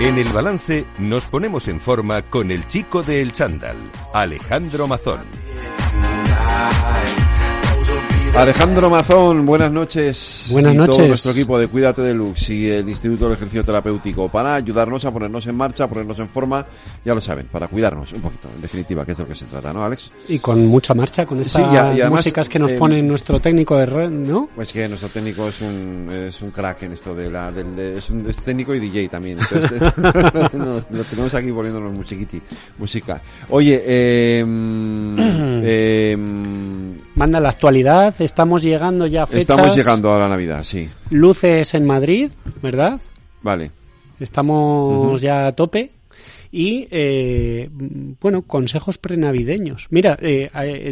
En el balance nos ponemos en forma con el chico de El Chándal, Alejandro Mazón. Alejandro Mazón, buenas noches. Buenas y noches. Todo nuestro equipo de Cuídate de Lux y el Instituto del Ejercicio Terapéutico para ayudarnos a ponernos en marcha, a ponernos en forma, ya lo saben, para cuidarnos un poquito, en definitiva, que es de lo que se trata, ¿no, Alex? Y con mucha marcha, con estas Sí, y a- y además, músicas que nos eh, pone nuestro técnico de red, ¿no? Pues que nuestro técnico es un, es un crack en esto de la, del, de- es, un, es técnico y DJ también. Entonces, nos- lo tenemos aquí poniéndonos musiquiti, música. Oye, eh, eh, Manda la actualidad, estamos llegando ya a fechas. estamos llegando a la Navidad, sí. Luces en Madrid, ¿verdad? Vale. Estamos ya a tope. Y, eh, bueno, consejos prenavideños. Mira, eh,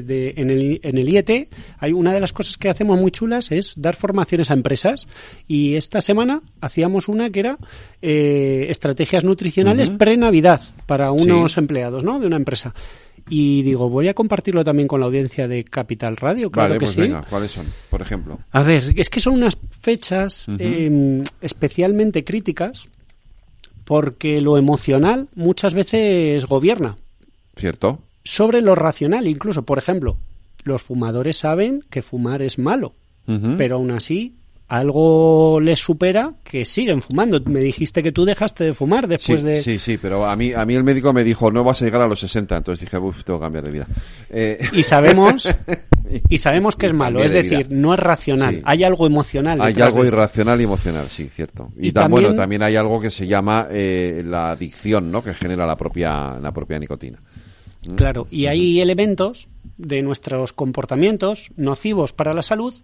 de- en, el, en el IET hay una de las cosas que hacemos muy chulas es dar formaciones a empresas. Y esta semana hacíamos una que era eh, estrategias nutricionales pre-Navidad para unos Sí. empleados ¿no? de una empresa. Y digo, voy a compartirlo también con la audiencia de Capital Radio, claro vale, que pues sí. venga, ¿cuáles son? Por ejemplo. A ver, es que son unas fechas eh, especialmente críticas porque lo emocional muchas veces gobierna ¿Cierto? sobre lo racional. Incluso, por ejemplo, los fumadores saben que fumar es malo, pero aún así algo les supera que siguen fumando. Me dijiste que tú dejaste de fumar Sí, después de... sí, sí, pero a mí, a mí el médico me dijo, no vas a llegar a los 60, entonces dije, uff, tengo que cambiar de vida. Eh, Y sabemos, y sabemos que es malo, es de decir, vida. no es racional, Sí. hay algo emocional. hay algo de irracional y emocional, sí, cierto. Y, Y tan, también- bueno, también hay algo que se llama eh, la adicción, ¿no? Que genera la propia, la propia nicotina. Claro, y hay elementos de nuestros comportamientos nocivos para la salud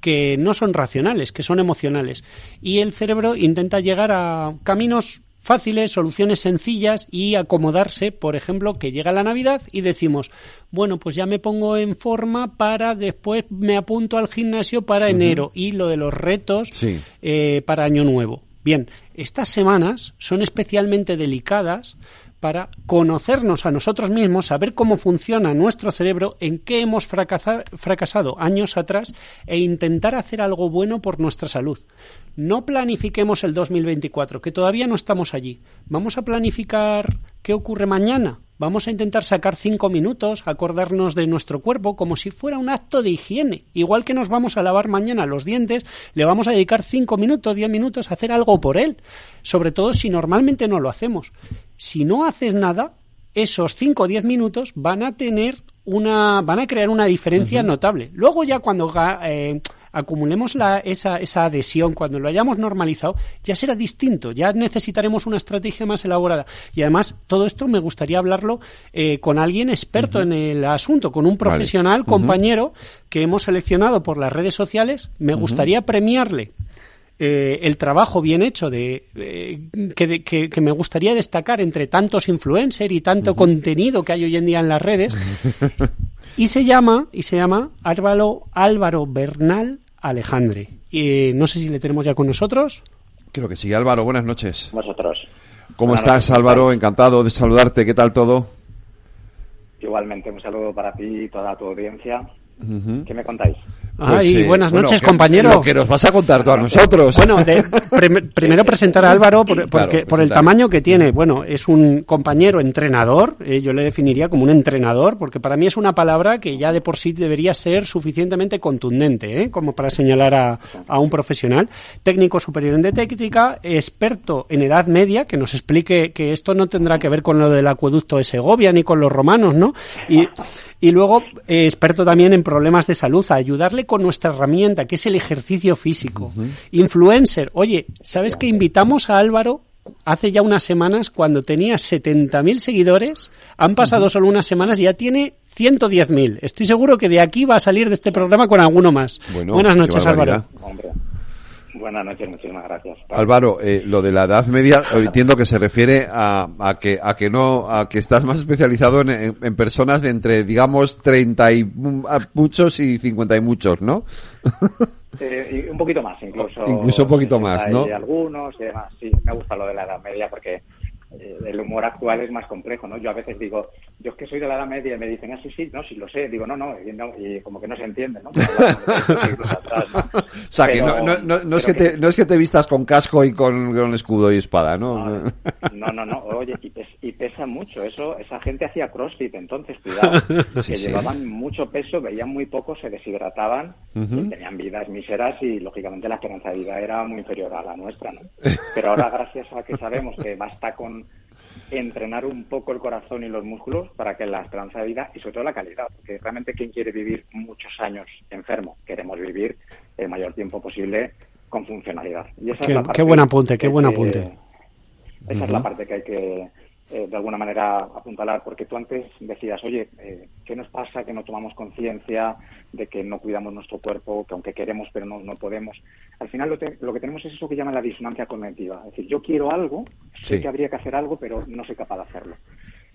que no son racionales, que son emocionales. Y el cerebro intenta llegar a caminos fáciles, soluciones sencillas y acomodarse, por ejemplo, que llega la Navidad y decimos, bueno, pues ya me pongo en forma para después me apunto al gimnasio para enero y lo de los retos Sí. eh, para Año Nuevo. Bien, estas semanas son especialmente delicadas para conocernos a nosotros mismos, saber cómo funciona nuestro cerebro, en qué hemos fracasa- fracasado años atrás e intentar hacer algo bueno por nuestra salud. No planifiquemos el 2024, que todavía no estamos allí. Vamos a planificar qué ocurre mañana. Vamos a intentar sacar cinco minutos, acordarnos de nuestro cuerpo como si fuera un acto de higiene. Igual que nos vamos a lavar mañana los dientes, le vamos a dedicar cinco minutos, diez minutos a hacer algo por él. Sobre todo si normalmente no lo hacemos. Si no haces nada, esos cinco o diez minutos van a tener una, van a crear una diferencia notable. Luego ya cuando eh, acumulemos la, esa, esa adhesión, cuando lo hayamos normalizado, ya será distinto, ya necesitaremos una estrategia más elaborada. Y además, todo esto me gustaría hablarlo eh, con alguien experto en el asunto, con un profesional, compañero, que hemos seleccionado por las redes sociales. Me gustaría premiarle eh, el trabajo bien hecho de, eh, que, de- que- que me gustaría destacar entre tantos influencers y tanto contenido que hay hoy en día en las redes y se llama y se llama Álvaro Álvaro Bernal Alejandre y no sé si le tenemos ya con nosotros Creo que sí. Álvaro, buenas noches. vosotros. ¿Cómo Buenas estás, noches, Álvaro? Encantado de saludarte. ¿Qué tal todo? Igualmente, un saludo para ti y toda tu audiencia. ¿Qué me contáis? Ay, Pues, eh, buenas bueno, noches que- compañero Lo que nos vas a contar tú a nosotros. Bueno, de- prim- primero presentar a Álvaro por, Claro, porque- por el tamaño que tiene. Bueno, es un compañero entrenador, eh, yo le definiría como un entrenador, porque para mí es una palabra que ya de por sí debería ser suficientemente contundente, ¿eh? como para señalar a, a un profesional. Técnico superior en dietética, experto en edad media, que nos explique que esto no tendrá que ver con lo del acueducto de Segovia ni con los romanos, ¿no? Y, y luego, eh, experto también en problemas de salud, a ayudarle con nuestra herramienta, que es el ejercicio físico. Influencer. Oye, ¿sabes que invitamos a Álvaro hace ya unas semanas cuando tenía 70.000 seguidores? Han pasado solo unas semanas y ya tiene 110.000. Estoy seguro que de aquí va a salir de este programa con alguno más. Bueno, Buenas noches. Álvaro. Hombre, buenas noches, muchísimas gracias. Álvaro, eh, lo de la edad media eh, entiendo que se refiere a, a que a que no a que estás más especializado en, en- en personas de entre digamos 30 y muchos y 50 y muchos, ¿no? Eh, y un poquito más, incluso. Incluso un poquito más, 60 ¿no? Y algunos y demás. Sí, me gusta lo de la Edad Media porque eh, el humor actual es más complejo, ¿no? Yo a veces digo, yo es que soy de la edad media y me dicen, ah, sí, sí, no, sí lo sé. Digo, no, no, y, como que no se entiende, ¿no? o sea, que no, no, no, es que, te, no es que te vistas con casco y con, con escudo y espada, ¿no? No, no, no, oye, y, pesa mucho eso. Esa gente hacía crossfit, entonces, cuidado, que llevaban mucho peso, veían muy poco, se deshidrataban, tenían vidas míseras y, lógicamente, la esperanza de vida era muy inferior a la nuestra, ¿no? Pero ahora, gracias a que sabemos que basta con entrenar un poco el corazón y los músculos para que la esperanza de vida y sobre todo la calidad, porque realmente quien quiere vivir muchos años enfermo, queremos vivir el mayor tiempo posible con funcionalidad. Y esa qué, es la qué buen apunte, qué buen apunte. Esa es la parte que hay que eh, de alguna manera apuntalar, porque tú antes decías, oye, eh, ¿qué nos pasa que no tomamos conciencia de que no cuidamos nuestro cuerpo, que aunque queremos pero no, no podemos? Al final lo, lo, que tenemos es eso que llaman la disonancia cognitiva, es decir, yo quiero algo, sé que habría que hacer algo, pero no soy capaz de hacerlo.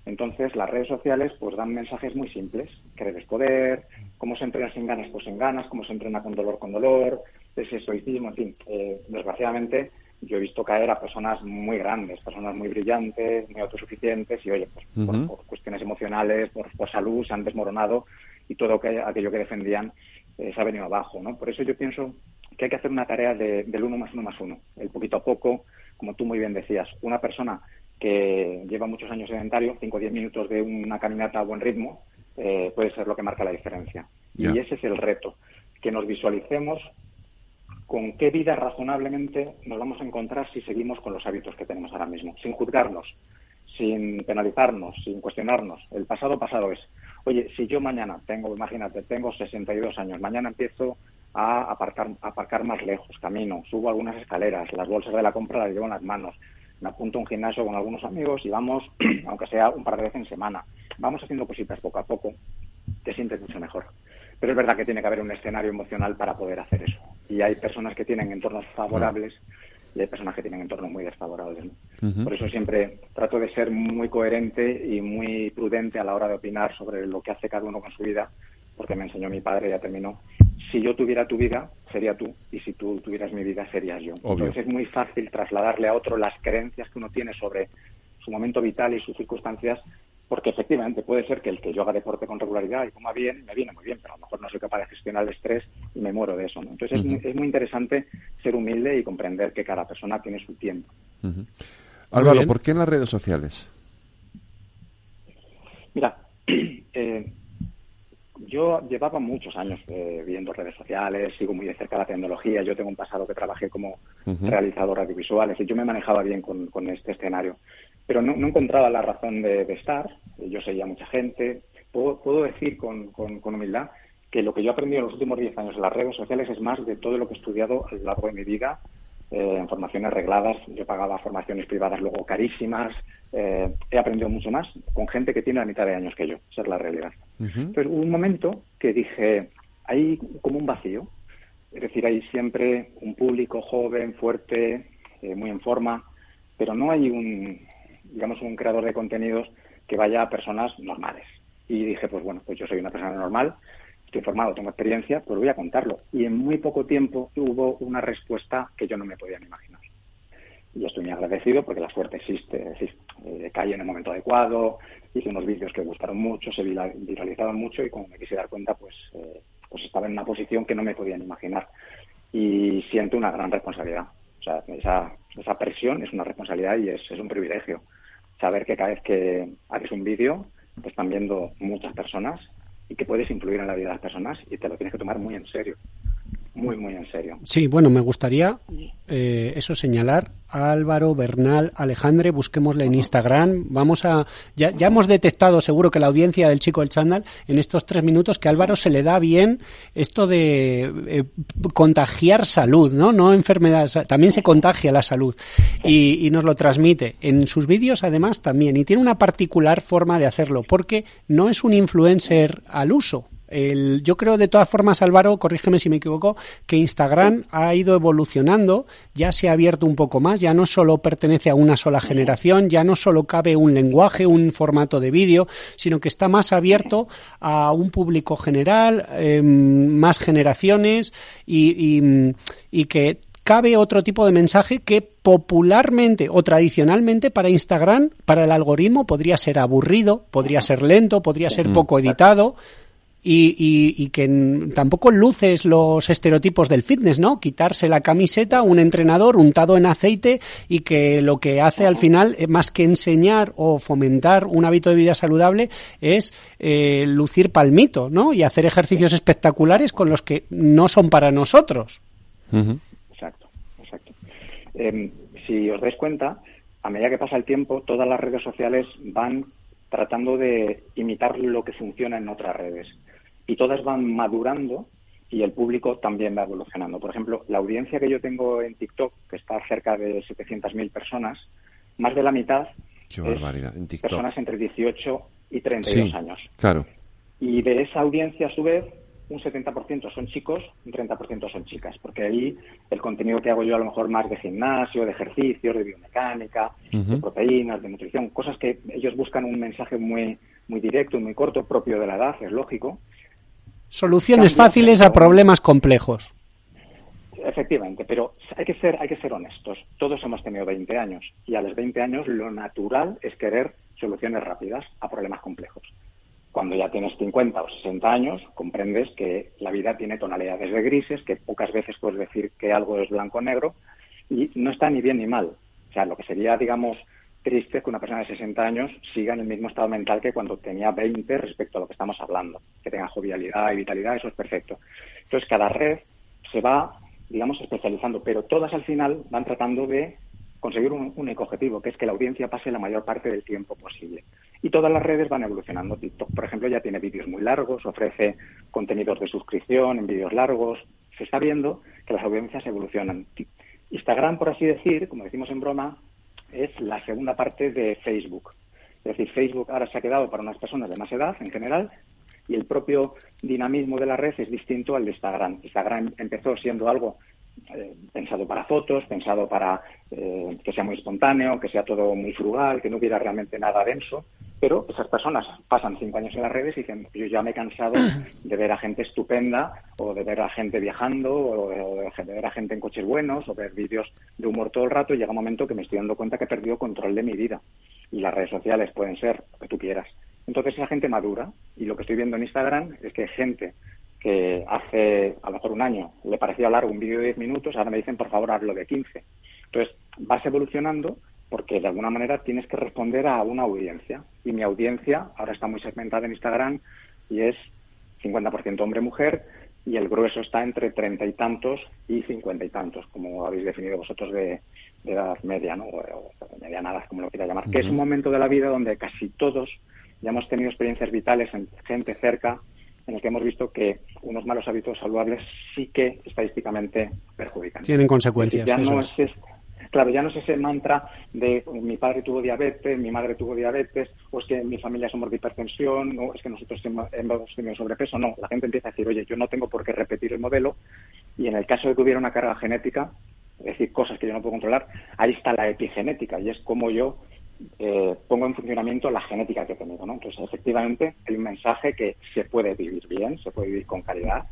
Entonces, las redes sociales pues dan mensajes muy simples, que debes poder, cómo se entrena sin ganas, pues sin ganas, cómo se entrena con dolor, con dolor, ese estoicismo, en fin, eh, desgraciadamente yo he visto caer a personas muy grandes, personas muy brillantes, muy autosuficientes y, oye, pues, por, cuestiones emocionales, por, salud, se han desmoronado y todo aquello que defendían eh, se ha venido abajo, ¿no? Por eso yo pienso que hay que hacer una tarea de, del uno más uno más uno, el poquito a poco, como tú muy bien decías, una persona que lleva muchos años sedentario, 5 o 10 minutos de una caminata a buen ritmo, eh, puede ser lo que marca la diferencia. Y ese es el reto, que nos visualicemos con qué vida razonablemente nos vamos a encontrar si seguimos con los hábitos que tenemos ahora mismo, sin juzgarnos, sin penalizarnos, sin cuestionarnos. El pasado pasado es, oye, si yo mañana tengo, imagínate, tengo 62 años, mañana empiezo a aparcar, aparcar más lejos, camino, subo algunas escaleras, las bolsas de la compra las llevo en las manos, me apunto a un gimnasio con algunos amigos y vamos, aunque sea un par de veces en semana, vamos haciendo cositas poco a poco, te sientes mucho mejor. Pero es verdad que tiene que haber un escenario emocional para poder hacer eso. Y hay personas que tienen entornos favorables y hay personas que tienen entornos muy desfavorables. Por eso siempre trato de ser muy coherente y muy prudente a la hora de opinar sobre lo que hace cada uno con su vida, porque me enseñó mi padre, ya terminó. Si yo tuviera tu vida, sería tú, y si tú tuvieras mi vida, serías yo. Entonces es muy fácil trasladarle a otro las creencias que uno tiene sobre su momento vital y sus circunstancias porque efectivamente puede ser que el que yo haga deporte con regularidad y coma bien, me viene muy bien, pero a lo mejor no soy capaz de gestionar el estrés y me muero de eso. Entonces es, muy, interesante ser humilde y comprender que cada persona tiene su tiempo. Álvaro, ¿por qué en las redes sociales? Mira, eh, yo llevaba muchos años eh, viendo redes sociales, sigo muy de cerca la tecnología, yo tengo un pasado que trabajé como realizador audiovisual, decir, yo me manejaba bien con, con este escenario pero no, encontraba la razón de, estar. Yo seguía mucha gente. Puedo, decir con, humildad que lo que yo he aprendido en los últimos 10 años en las redes sociales es más de todo lo que he estudiado a lo largo de mi vida eh, en formaciones regladas. Yo pagaba formaciones privadas luego carísimas. Eh, he aprendido mucho más con gente que tiene la mitad de años que yo. Esa es la realidad. Pero hubo un momento que dije, hay como un vacío. Es decir, hay siempre un público joven, fuerte, eh, muy en forma, pero no hay un, digamos, un creador de contenidos que vaya a personas normales. Y dije, pues bueno, pues yo soy una persona normal, estoy formado, tengo experiencia, pues voy a contarlo. Y en muy poco tiempo hubo una respuesta que yo no me podía ni imaginar. Y estoy muy agradecido porque la suerte existe, existe eh, caí en el momento adecuado, hice unos vídeos que gustaron mucho, se viralizaron mucho y como me quise dar cuenta, pues, eh, pues estaba en una posición que no me podía ni imaginar. Y siento una gran responsabilidad. O sea, esa, esa presión es una responsabilidad y es, es un privilegio saber que cada vez que haces un vídeo te están viendo muchas personas y que puedes influir en la vida de las personas y te lo tienes que tomar muy en serio muy, muy en serio. Sí, bueno, me gustaría eh, eso señalar Álvaro Bernal Alejandre, busquémosle en Instagram. Vamos a. Ya, ya hemos detectado, seguro que la audiencia del chico del chándal, en estos tres minutos, que a Álvaro se le da bien esto de eh, contagiar salud, ¿no? No enfermedades, también se contagia la salud y, y nos lo transmite. En sus vídeos, además, también. Y tiene una particular forma de hacerlo, porque no es un influencer al uso yo creo, de todas formas, Álvaro, corrígeme si me equivoco, que Instagram ha ido evolucionando, ya se ha abierto un poco más, ya no solo pertenece a una sola generación, ya no solo cabe un lenguaje, un formato de vídeo, sino que está más abierto a un público general, em, más generaciones y, y que cabe otro tipo de mensaje que popularmente o tradicionalmente para Instagram, para el algoritmo, podría ser aburrido, podría ser lento, podría ser poco editado. Y, y, que tampoco luces los estereotipos del fitness, ¿no? Quitarse la camiseta, un entrenador untado en aceite y que lo que hace al final, eh, más que enseñar o fomentar un hábito de vida saludable, es eh, lucir palmito, ¿no? Y hacer ejercicios espectaculares con los que no son para nosotros. Exacto, exacto. Em, si os dais cuenta, a medida que pasa el tiempo, todas las redes sociales van tratando de imitar lo que funciona en otras redes y todas van madurando y el público también va evolucionando. Por ejemplo, la audiencia que yo tengo en TikTok, que está cerca de 700.000 personas, más de la mitad es personas entre 18 y 32 años. Claro. Y de esa audiencia, a su vez, un 70% son chicos, un 30% son chicas, porque ahí el contenido que hago yo a lo mejor más de gimnasio, de ejercicios, de biomecánica, de proteínas, de nutrición, cosas que ellos buscan un mensaje muy, muy directo, muy corto, propio de la edad, es lógico, Soluciones fáciles a problemas complejos. Efectivamente, pero hay que ser hay que ser honestos. Todos hemos tenido 20 años y a los 20 años lo natural es querer soluciones rápidas a problemas complejos. Cuando ya tienes 50 o 60 años, comprendes que la vida tiene tonalidades de grises, que pocas veces puedes decir que algo es blanco o negro y no está ni bien ni mal. O sea, lo que sería, digamos, triste que una persona de 60 años siga en el mismo estado mental que cuando tenía 20 respecto a lo que estamos hablando. Que tenga jovialidad y vitalidad, eso es perfecto. Entonces, cada red se va, digamos, especializando, pero todas al final van tratando de conseguir un único objetivo, que es que la audiencia pase la mayor parte del tiempo posible. Y todas las redes van evolucionando. TikTok, por ejemplo, ya tiene vídeos muy largos, ofrece contenidos de suscripción en vídeos largos. Se está viendo que las audiencias evolucionan. Instagram, por así decir, como decimos en broma, es la segunda parte de Facebook. Es decir, Facebook ahora se ha quedado para unas personas de más edad en general y el propio dinamismo de la red es distinto al de Instagram. Instagram empezó siendo algo eh, pensado para fotos, pensado para eh, que sea muy espontáneo, que sea todo muy frugal, que no hubiera realmente nada denso, pero esas personas pasan cinco años en las redes y dicen, yo ya me he cansado de ver a gente estupenda, o de ver a gente viajando, o de, ver a gente en coches buenos, o ver vídeos de humor todo el rato, y llega un momento que me estoy dando cuenta que he perdido control de mi vida. Y las redes sociales pueden ser lo que tú quieras. Entonces esa gente madura, y lo que estoy viendo en Instagram es que gente que hace a lo mejor un año le parecía largo un vídeo de 10 minutos, ahora me dicen por favor hazlo de 15. Entonces vas evolucionando porque de alguna manera tienes que responder a una audiencia. Y mi audiencia ahora está muy segmentada en Instagram y es 50% hombre-mujer y el grueso está entre treinta y tantos y cincuenta y tantos, como habéis definido vosotros de, edad media, ¿no? O, mediana como lo quiera llamar, que es un momento de la vida donde casi todos ya hemos tenido experiencias vitales en gente cerca en el que hemos visto que unos malos hábitos saludables sí que estadísticamente perjudican. Tienen consecuencias. Ya no es. Claro, ya no es ese mantra de mi padre tuvo diabetes, mi madre tuvo diabetes, o es que mi familia somos de hipertensión, o es que nosotros hemos tenido sobrepeso. No, la gente empieza a decir, oye, yo no tengo por qué repetir el modelo, y en el caso de que hubiera una carga genética, es decir, cosas que yo no puedo controlar, ahí está la epigenética, y es como yo eh, pongo en funcionamiento la genética que he tenido. ¿no? Entonces, efectivamente, hay un mensaje que se puede vivir bien, se puede vivir con calidad,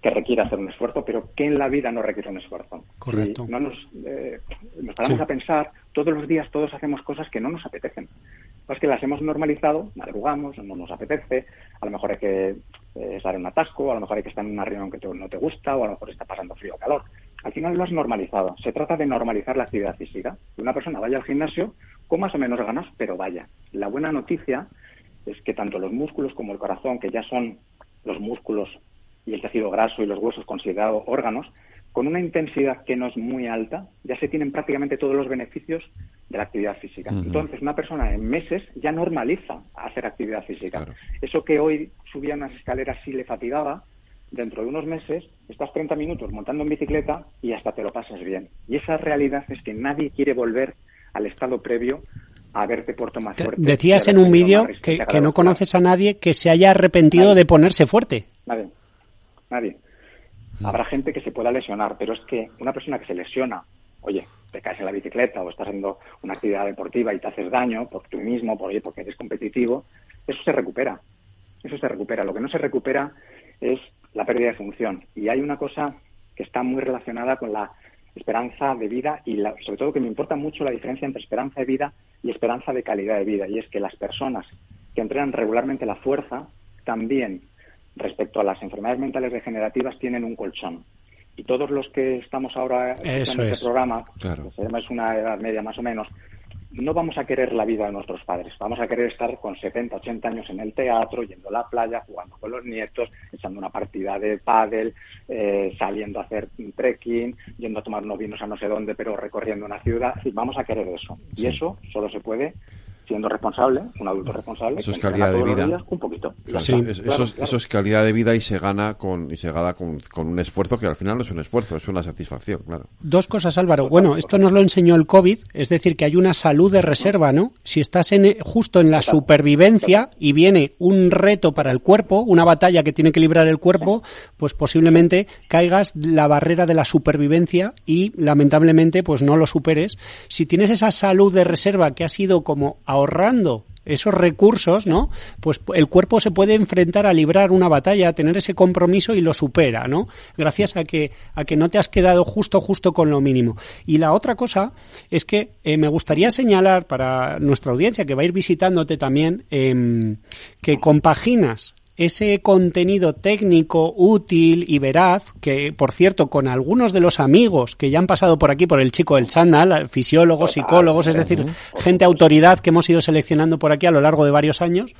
que requiere hacer un esfuerzo, pero que en la vida no requiere un esfuerzo. Correcto. no nos, eh, nos paramos a pensar, todos los días todos hacemos cosas que no nos apetecen. Pues que las hemos normalizado, madrugamos, no nos apetece, a lo mejor hay que eh, estar en un atasco, a lo mejor hay que estar en una reunión que no te gusta, o a lo mejor está pasando frío o calor. Al final lo has normalizado. Se trata de normalizar la actividad física. Que una persona vaya al gimnasio con más o menos ganas, pero vaya. La buena noticia es que tanto los músculos como el corazón, que ya son los músculos y el tejido graso y los huesos considerados órganos, con una intensidad que no es muy alta, ya se tienen prácticamente todos los beneficios de la actividad física. Entonces, una persona en meses ya normaliza hacer actividad física. Eso que hoy subía unas escaleras y le fatigaba, dentro de unos meses estás 30 minutos montando en bicicleta y hasta te lo pasas bien. Y esa realidad es que nadie quiere volver al estado previo a verte puerto más fuerte. Decías en un vídeo que, no conoces a nadie que se haya arrepentido de ponerse fuerte. Nadie. Nadie. Mm. Habrá gente que se pueda lesionar, pero es que una persona que se lesiona, oye, te caes en la bicicleta o estás haciendo una actividad deportiva y te haces daño por tú mismo, por, oye, porque eres competitivo, eso se recupera. Eso se recupera. Lo que no se recupera es la pérdida de función. Y hay una cosa que está muy relacionada con la esperanza de vida y sobre todo que me importa mucho la diferencia entre esperanza de vida y esperanza de calidad de vida. Y es que las personas que entrenan regularmente la fuerza también respecto a las enfermedades mentales degenerativas tienen un colchón. Y todos los que estamos ahora en este programa, claro. que es una edad media más o menos, no vamos a querer la vida de nuestros padres, vamos a querer estar con 70, 80 años en el teatro, yendo a la playa, jugando con los nietos, echando una partida de pádel, eh, saliendo a hacer trekking, yendo a tomar unos vinos a no sé dónde, pero recorriendo una ciudad. vamos a querer eso. Y eso solo se puede siendo responsable, un adulto responsable, eso es calidad de vida. un poquito. eso, es, calidad de vida y se gana con y se gana con, un esfuerzo que al final no es un esfuerzo, es una satisfacción, claro. Dos cosas, Álvaro. Bueno, esto nos lo enseñó el COVID, es decir, que hay una salud de reserva, ¿no? Si estás en, justo en la supervivencia y viene un reto para el cuerpo, una batalla que tiene que librar el cuerpo, pues posiblemente caigas la barrera de la supervivencia y lamentablemente pues no lo superes. Si tienes esa salud de reserva que ha sido como ahorrando esos recursos, ¿no? Pues el cuerpo se puede enfrentar a librar una batalla, a tener ese compromiso y lo supera, ¿no? Gracias a que a que no te has quedado justo justo con lo mínimo. Y la otra cosa es que eh, me gustaría señalar para nuestra audiencia que va a ir visitándote también em, que compaginas ese contenido técnico útil y veraz, que por cierto, con algunos de los amigos que ya han pasado por aquí, por el chico del chándal, fisiólogos, psicólogos, es decir, gente autoridad que hemos ido seleccionando por aquí a lo largo de varios años,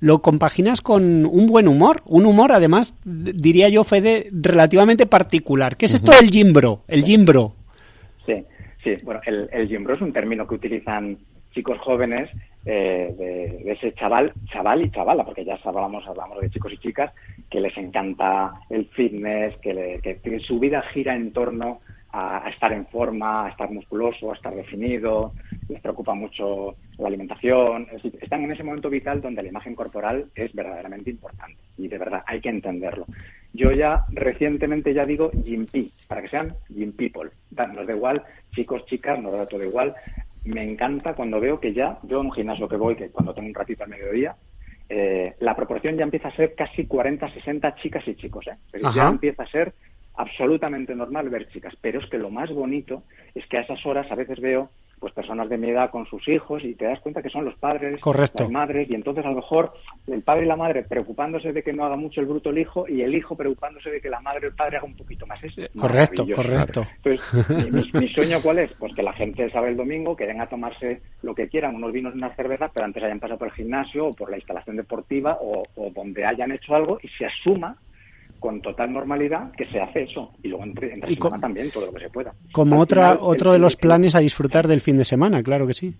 lo compaginas con un buen humor, un humor además, diría yo, Fede, relativamente particular. ¿Qué es esto del gimbro? El gimbro. Sí, sí, bueno, el, el gimbro es un término que utilizan chicos jóvenes eh, de, ese chaval, chaval y chavala, porque ya hablamos, hablamos de chicos y chicas, que les encanta el fitness, que, que, su vida gira en torno a, estar en forma, a estar musculoso, a estar definido, les preocupa mucho la alimentación, están en ese momento vital donde la imagen corporal es verdaderamente importante y de verdad hay que entenderlo. Yo ya recientemente ya digo Gym para que sean Gym People. Nos da igual, chicos, chicas, nos da todo igual me encanta cuando veo que ya, yo en un gimnasio que voy, que cuando tengo un ratito al mediodía, eh, la proporción ya empieza a ser casi 40-60 chicas y chicos. ¿eh? ya empieza a ser absolutamente normal ver chicas. Pero es que lo más bonito es que a esas horas a veces veo pues personas de mi edad con sus hijos y te das cuenta que son los padres, las madres y entonces a lo mejor el padre y la madre preocupándose de que no haga mucho el bruto el hijo y el hijo preocupándose de que la madre o el padre haga un poquito más. Es correcto, correcto. Entonces, mi, sueño cuál es? Pues que la gente sabe el domingo, que venga a tomarse lo que quieran, unos vinos y unas cervezas, pero antes hayan pasado por el gimnasio o por la instalación deportiva o, o donde hayan hecho algo y se asuma con total normalidad que se hace eso y luego entre, entre semana también todo lo que se pueda. Como otra, otro de los planes a disfrutar del fin de semana, claro que sí.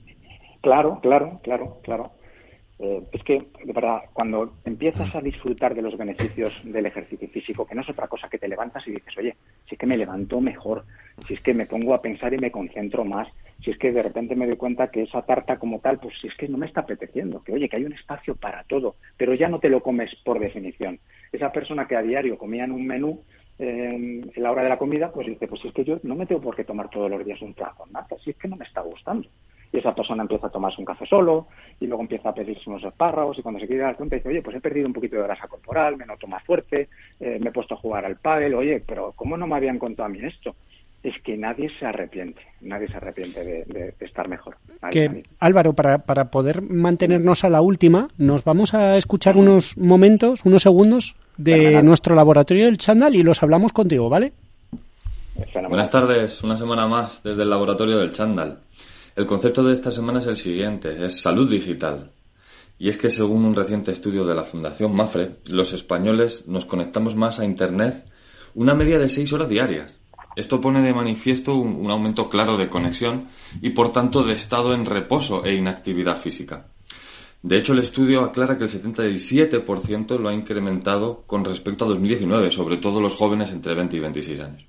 Claro, claro, claro, claro. Eh, es que, de verdad, cuando empiezas a disfrutar de los beneficios del ejercicio físico, que no es otra cosa que te levantas y dices, oye, si es que me levanto mejor, si es que me pongo a pensar y me concentro más, si es que de repente me doy cuenta que esa tarta como tal, pues si es que no me está apeteciendo, que oye, que hay un espacio para todo, pero ya no te lo comes por definición. Esa persona que a diario comía en un menú, en la hora de la comida, pues dice, pues es que yo no me tengo por qué tomar todos los días un trago, nada, si es que no me está gustando y esa persona empieza a tomarse un café solo y luego empieza a pedirse unos espárragos y cuando se quiere dar cuenta dice, oye, pues he perdido un poquito de grasa corporal, me noto más fuerte, eh, me he puesto a jugar al pádel, oye, pero ¿cómo no me habían contado a mí esto? es que nadie se arrepiente, nadie se arrepiente de, estar mejor. que, Álvaro, para, para poder mantenernos a la última, nos vamos a escuchar unos momentos, unos segundos de nuestro laboratorio del Chandal y los hablamos contigo, ¿vale? Buenas tardes, una semana más desde el laboratorio del Chandal. El concepto de esta semana es el siguiente, es salud digital. Y es que según un reciente estudio de la Fundación Mafre, los españoles nos conectamos más a Internet una media de seis horas diarias. Esto pone de manifiesto un, aumento claro de conexión y por tanto de estado en reposo e inactividad física. De hecho, el estudio aclara que el 77% lo ha incrementado con respecto a 2019, sobre todo los jóvenes entre 20 y 26 años.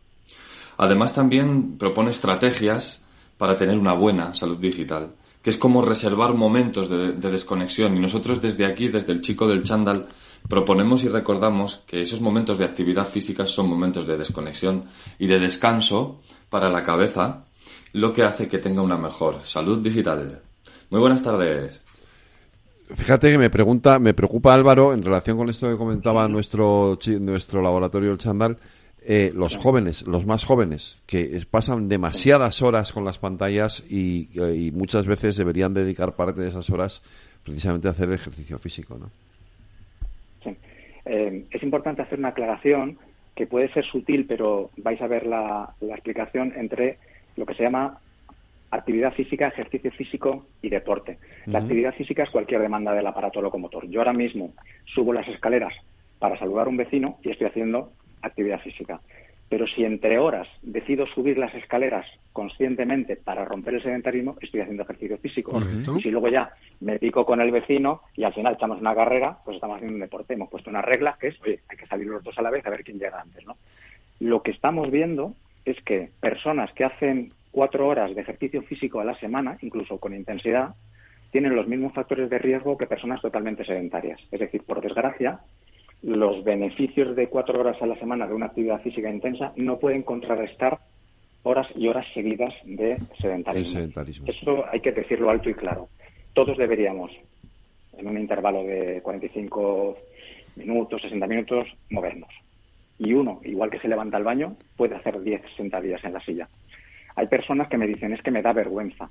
Además, también propone estrategias para tener una buena salud digital, que es como reservar momentos de, desconexión. Y nosotros desde aquí, desde el chico del chándal, proponemos y recordamos que esos momentos de actividad física son momentos de desconexión y de descanso para la cabeza, lo que hace que tenga una mejor salud digital. Muy buenas tardes. Fíjate que me pregunta, me preocupa Álvaro en relación con esto que comentaba nuestro nuestro laboratorio el Chandal eh, los jóvenes, los más jóvenes, que pasan demasiadas horas con las pantallas y, y, muchas veces deberían dedicar parte de esas horas precisamente a hacer ejercicio físico, ¿no? Sí. Eh, es importante hacer una aclaración que puede ser sutil, pero vais a ver la, explicación entre lo que se llama actividad física, ejercicio físico y deporte. La actividad física es cualquier demanda del aparato locomotor. Yo ahora mismo subo las escaleras para saludar a un vecino y estoy haciendo actividad física. Pero si entre horas decido subir las escaleras conscientemente para romper el sedentarismo, estoy haciendo ejercicio físico. Y si luego ya me pico con el vecino y al final echamos una carrera, pues estamos haciendo un deporte. Hemos puesto una regla que es, oye, hay que salir los dos a la vez a ver quién llega antes, ¿no? Lo que estamos viendo es que personas que hacen cuatro horas de ejercicio físico a la semana, incluso con intensidad, tienen los mismos factores de riesgo que personas totalmente sedentarias. Es decir, por desgracia, los beneficios de cuatro horas a la semana de una actividad física intensa no pueden contrarrestar horas y horas seguidas de sedentarismo. Eso hay que decirlo alto y claro. Todos deberíamos, en un intervalo de 45 minutos, 60 minutos, movernos. Y uno, igual que se levanta al baño, puede hacer 10 sentadillas en la silla. Hay personas que me dicen, es que me da vergüenza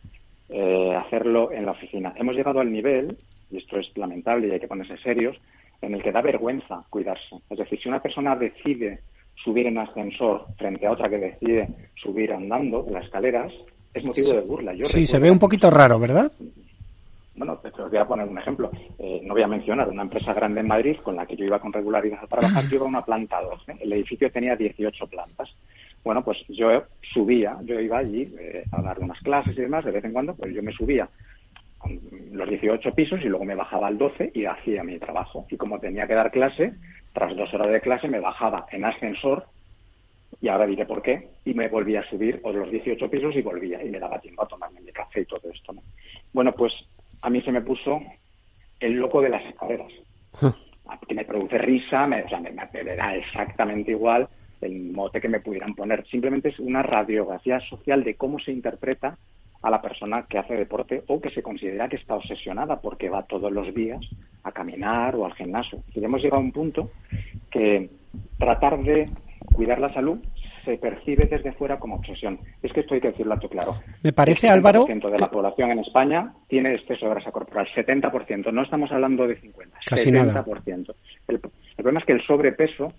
eh, hacerlo en la oficina. Hemos llegado al nivel, y esto es lamentable y hay que ponerse serios, en el que da vergüenza cuidarse. Es decir, si una persona decide subir en ascensor frente a otra que decide subir andando las escaleras, es motivo de burla. Yo sí, se ve un poquito raro, ¿verdad? Bueno, te voy a poner un ejemplo. Eh, no voy a mencionar una empresa grande en Madrid con la que yo iba con regularidad a trabajar. Yo iba a una planta 12. El edificio tenía 18 plantas. Bueno, pues yo subía, yo iba allí eh, a dar unas clases y demás. De vez en cuando, pues yo me subía los 18 pisos y luego me bajaba al 12 y hacía mi trabajo. Y como tenía que dar clase, tras dos horas de clase me bajaba en ascensor y ahora diré por qué, y me volvía a subir o los 18 pisos y volvía y me daba tiempo a tomarme mi café y todo esto. ¿no? Bueno, pues a mí se me puso el loco de las escaleras, que me produce risa, me, o sea, me, me da exactamente igual el mote que me pudieran poner. Simplemente es una radiografía social de cómo se interpreta a la persona que hace deporte o que se considera que está obsesionada porque va todos los días a caminar o al gimnasio. Y hemos llegado a un punto que tratar de cuidar la salud se percibe desde fuera como obsesión. Es que esto hay que decirlo alto claro. Me parece, el Álvaro. El de la población en España tiene exceso de grasa corporal, 70%. No estamos hablando de 50, Casi 70%. El, problema es que el sobrepeso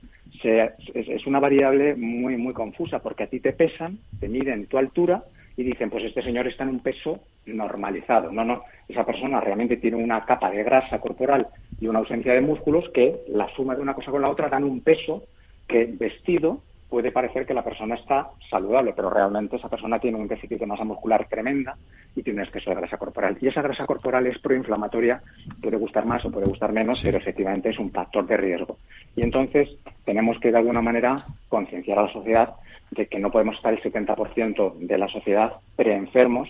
es, es, una variable muy, muy confusa porque a ti te pesan, te miden tu altura y dicen, pues este señor está en un peso normalizado. No, no, esa persona realmente tiene una capa de grasa corporal y una ausencia de músculos que la suma de una cosa con la otra dan un peso que vestido puede parecer que la persona está saludable, pero realmente esa persona tiene un déficit de masa muscular tremenda y tiene un exceso de grasa corporal. Y esa grasa corporal es proinflamatoria, puede gustar más o puede gustar menos, pero efectivamente es un factor de riesgo. Y entonces tenemos que de alguna manera concienciar a la sociedad de que no podemos estar el 70% de la sociedad preenfermos,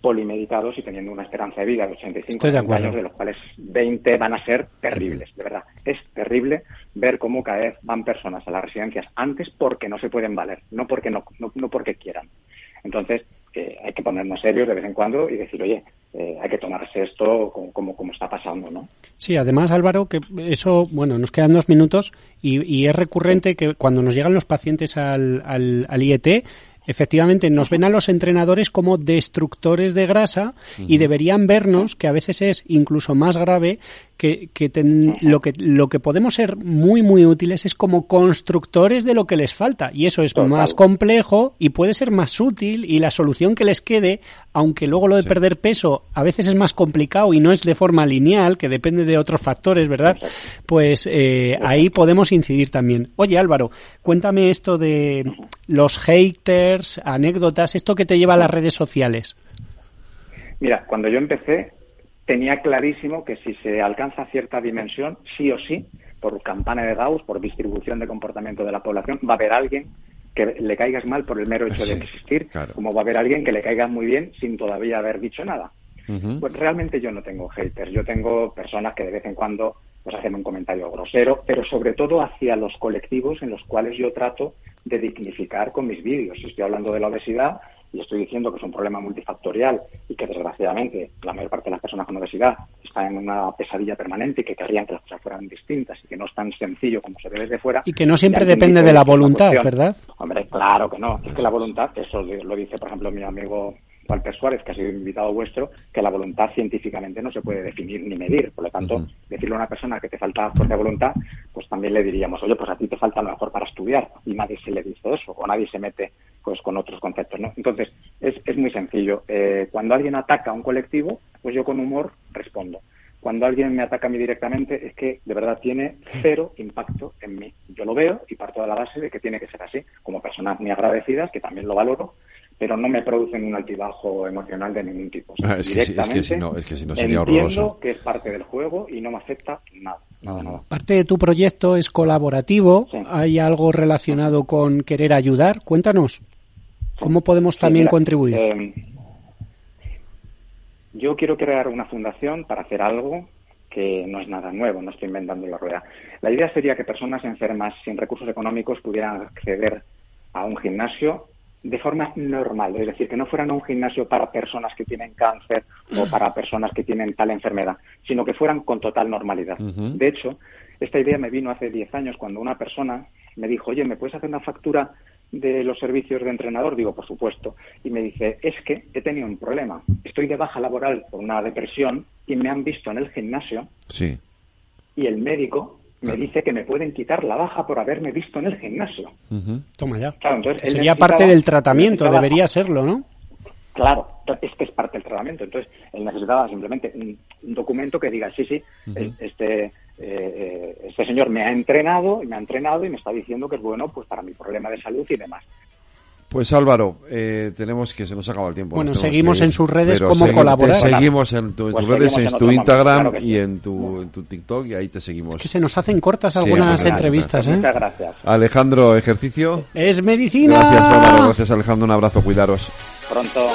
polimedicados y teniendo una esperanza de vida de 85 años, de los cuales 20 van a ser terribles, de verdad. Es terrible ver cómo cada vez van personas a las residencias antes porque no se pueden valer, no porque no, no, porque quieran. Entonces, eh, hay que ponernos serios de vez en cuando y decir, oye, eh, hay que tomarse esto como, como, está pasando, ¿no? Sí, además, Álvaro, que eso, bueno, nos quedan dos minutos y, y es recurrente que cuando nos llegan los pacientes al, al, al IET, efectivamente nos ven a los entrenadores como destructores de grasa y deberían vernos que a veces es incluso más grave que, lo que lo que podemos ser muy muy útiles es como constructores de lo que les falta. Y eso es más complejo y puede ser más útil y la solución que les quede aunque luego lo de perder peso a veces es más complicado y no es de forma lineal que depende de otros factores verdad pues eh, ahí podemos incidir también. Oye Álvaro cuéntame esto de los haters anécdotas, esto que te lleva a las redes sociales? Mira, cuando yo empecé tenía clarísimo que si se alcanza cierta dimensión, sí o sí, por campana de Gauss, por distribución de comportamiento de la población, va a haber alguien que le caigas mal por el mero hecho de existir, como va a haber alguien que le caiga muy bien sin todavía haber dicho nada. Pues realmente yo no tengo haters, yo tengo personas que de vez en cuando pues hacen un comentario grosero, pero sobre todo hacia los colectivos en los cuales yo trato de dignificar con mis vídeos. Si estoy hablando de la obesidad, y estoy diciendo que es un problema multifactorial y que desgraciadamente la mayor parte de las personas con obesidad están en una pesadilla permanente y que querrían que las cosas fueran distintas y que no es tan sencillo como se ve desde fuera. Y que no siempre depende de la voluntad, ¿verdad? Hombre, claro que no. Es que la voluntad, eso lo dice, por ejemplo, mi amigo Walter Suárez, que ha sido invitado vuestro, que la voluntad científicamente no se puede definir ni medir. Por lo tanto, decirle a una persona que te falta fuerza de voluntad, pues también le diríamos, oye, pues a ti te falta a lo mejor para estudiar. Y nadie se le dice eso, o nadie se mete pues con otros conceptos, ¿no? Entonces, es, es muy sencillo. Eh, cuando alguien ataca a un colectivo, pues yo con humor respondo. Cuando alguien me ataca a mí directamente, es que de verdad tiene cero impacto en mí. Yo lo veo y parto de la base de que tiene que ser así. Como personas muy agradecidas, que también lo valoro, pero no me producen un altibajo emocional de ningún tipo. Ah, es, que, si no, es que si no sería entiendo que es parte del juego y no me afecta nada. Nada, nada. Parte de tu proyecto es colaborativo. ¿Hay algo relacionado con querer ayudar? Cuéntanos. ¿Cómo podemos también contribuir? Eh, yo quiero crear una fundación para hacer algo que no es nada nuevo, no estoy inventando la rueda. La idea sería que personas enfermas sin recursos económicos pudieran acceder a un gimnasio de forma normal, es decir, que no fueran un gimnasio para personas que tienen cáncer o para personas que tienen tal enfermedad, sino que fueran con total normalidad. De hecho, esta idea me vino hace 10 años cuando una persona me dijo, oye, ¿me puedes hacer una factura de los servicios de entrenador? Digo, por supuesto. Y me dice, es que he tenido un problema. Estoy de baja laboral por una depresión y me han visto en el gimnasio. Sí. Y el médico me dice que me pueden quitar la baja por haberme visto en el gimnasio. Toma ya. Sería parte del tratamiento, debería serlo, ¿no? Claro, es que es parte del tratamiento. Entonces, él necesitaba simplemente un, documento que diga, sí, sí, este, eh, eh, este señor me ha entrenado y me ha entrenado y me está diciendo que es bueno pues para mi problema de salud y demás. Pues Álvaro, eh, tenemos que se nos ha acabado el tiempo. Bueno, seguimos en sus redes como colaborar. seguimos en, tus pues redes, en, tu Instagram y en tu, en tu TikTok y ahí te seguimos. que se nos hacen cortas algunas entrevistas. ¿eh? Muchas gracias. Alejandro, ejercicio. Es medicina. Gracias Álvaro, gracias Alejandro, un abrazo, cuidaros. Pronto.